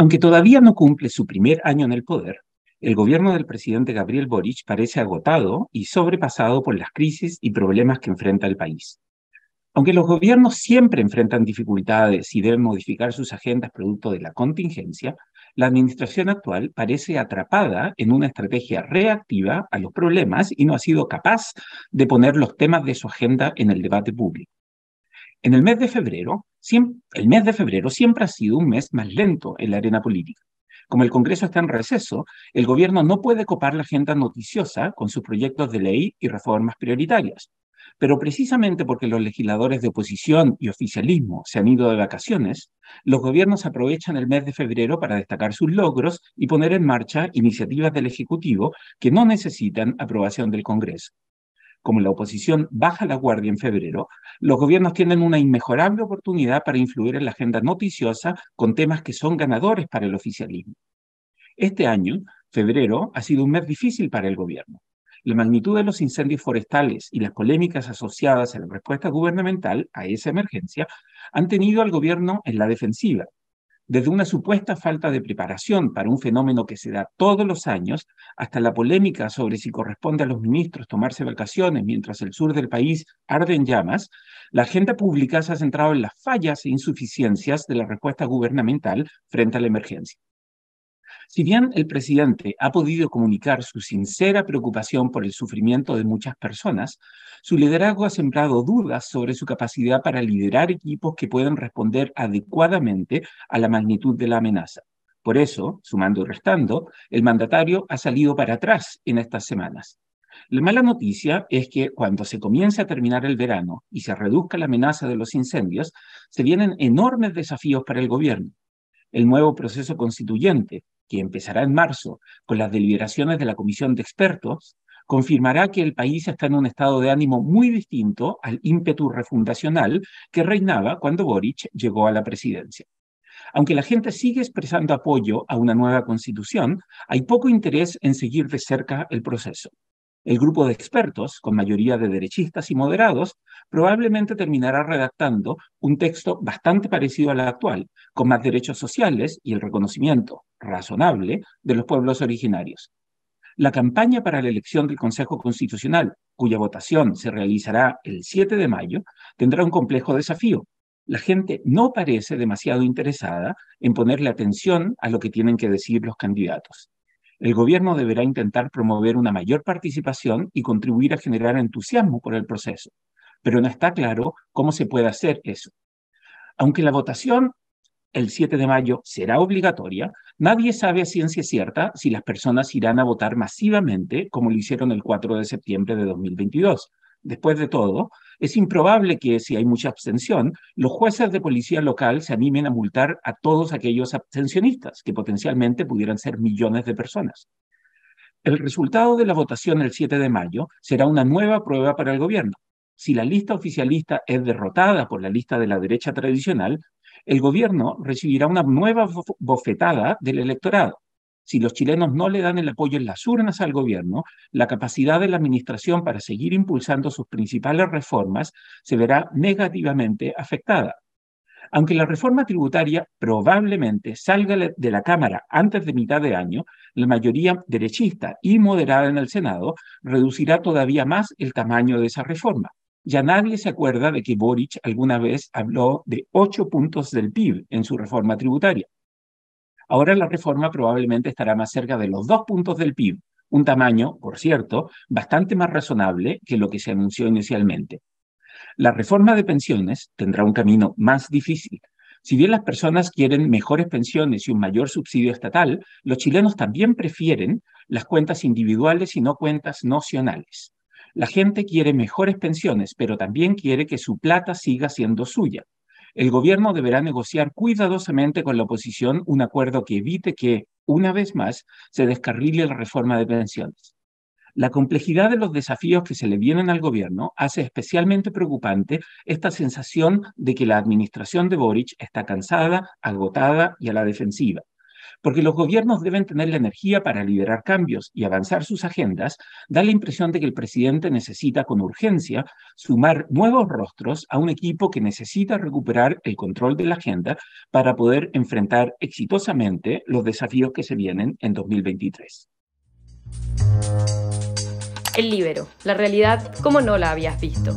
Aunque todavía no cumple su primer año en el poder, el gobierno del presidente Gabriel Boric parece agotado y sobrepasado por las crisis y problemas que enfrenta el país. Aunque los gobiernos siempre enfrentan dificultades y deben modificar sus agendas producto de la contingencia, la administración actual parece atrapada en una estrategia reactiva a los problemas y no ha sido capaz de poner los temas de su agenda en el debate público. En el mes de febrero, el mes de febrero siempre ha sido un mes más lento en la arena política. Como el Congreso está en receso, el gobierno no puede copar la agenda noticiosa con sus proyectos de ley y reformas prioritarias. Pero precisamente porque los legisladores de oposición y oficialismo se han ido de vacaciones, los gobiernos aprovechan el mes de febrero para destacar sus logros y poner en marcha iniciativas del Ejecutivo que no necesitan aprobación del Congreso. Como la oposición baja la guardia en febrero, los gobiernos tienen una inmejorable oportunidad para influir en la agenda noticiosa con temas que son ganadores para el oficialismo. Este año, febrero, ha sido un mes difícil para el gobierno. La magnitud de los incendios forestales y las polémicas asociadas a la respuesta gubernamental a esa emergencia han tenido al gobierno en la defensiva, desde una supuesta falta de preparación para un fenómeno que se da todos los años, hasta la polémica sobre si corresponde a los ministros tomarse vacaciones mientras el sur del país arde en llamas, la agenda pública se ha centrado en las fallas e insuficiencias de la respuesta gubernamental frente a la emergencia. Si bien el presidente ha podido comunicar su sincera preocupación por el sufrimiento de muchas personas, su liderazgo ha sembrado dudas sobre su capacidad para liderar equipos que puedan responder adecuadamente a la magnitud de la amenaza. Por eso, sumando y restando, el mandatario ha salido para atrás en estas semanas. La mala noticia es que cuando se comience a terminar el verano y se reduzca la amenaza de los incendios, se vienen enormes desafíos para el gobierno. El nuevo proceso constituyente, que empezará en marzo con las deliberaciones de la comisión de expertos, confirmará que el país está en un estado de ánimo muy distinto al ímpetu refundacional que reinaba cuando Boric llegó a la presidencia. Aunque la gente sigue expresando apoyo a una nueva constitución, hay poco interés en seguir de cerca el proceso. El grupo de expertos, con mayoría de derechistas y moderados, probablemente terminará redactando un texto bastante parecido al actual, con más derechos sociales y el reconocimiento razonable de los pueblos originarios. La campaña para la elección del Consejo Constitucional, cuya votación se realizará el 7 de mayo, tendrá un complejo desafío. La gente no parece demasiado interesada en ponerle atención a lo que tienen que decir los candidatos el gobierno deberá intentar promover una mayor participación y contribuir a generar entusiasmo por el proceso, pero no está claro cómo se puede hacer eso. Aunque la votación el 7 de mayo será obligatoria, nadie sabe a ciencia cierta si las personas irán a votar masivamente como lo hicieron el 4 de septiembre de 2022. Después de todo, es improbable que, si hay mucha abstención, los jueces de policía local se animen a multar a todos aquellos abstencionistas, que potencialmente pudieran ser millones de personas. El resultado de la votación el 7 de mayo será una nueva prueba para el gobierno. Si la lista oficialista es derrotada por la lista de la derecha tradicional, el gobierno recibirá una nueva bofetada del electorado si los chilenos no le dan el apoyo en las urnas al gobierno, la capacidad de la administración para seguir impulsando sus principales reformas se verá negativamente afectada. Aunque la reforma tributaria probablemente salga de la Cámara antes de mitad de año, la mayoría derechista y moderada en el Senado reducirá todavía más el tamaño de esa reforma. Ya nadie se acuerda de que Boric alguna vez habló de ocho puntos del PIB en su reforma tributaria. Ahora la reforma probablemente estará más cerca de los dos puntos del PIB, un tamaño, por cierto, bastante más razonable que lo que se anunció inicialmente. La reforma de pensiones tendrá un camino más difícil. Si bien las personas quieren mejores pensiones y un mayor subsidio estatal, los chilenos también prefieren las cuentas individuales y no cuentas nocionales. La gente quiere mejores pensiones, pero también quiere que su plata siga siendo suya el gobierno deberá negociar cuidadosamente con la oposición un acuerdo que evite que, una vez más, se descarrile la reforma de pensiones. La complejidad de los desafíos que se le vienen al gobierno hace especialmente preocupante esta sensación de que la administración de Boric está cansada, agotada y a la defensiva. Porque los gobiernos deben tener la energía para liderar cambios y avanzar sus agendas, da la impresión de que el presidente necesita con urgencia sumar nuevos rostros a un equipo que necesita recuperar el control de la agenda para poder enfrentar exitosamente los desafíos que se vienen en 2023. El libero, la realidad como no la habías visto.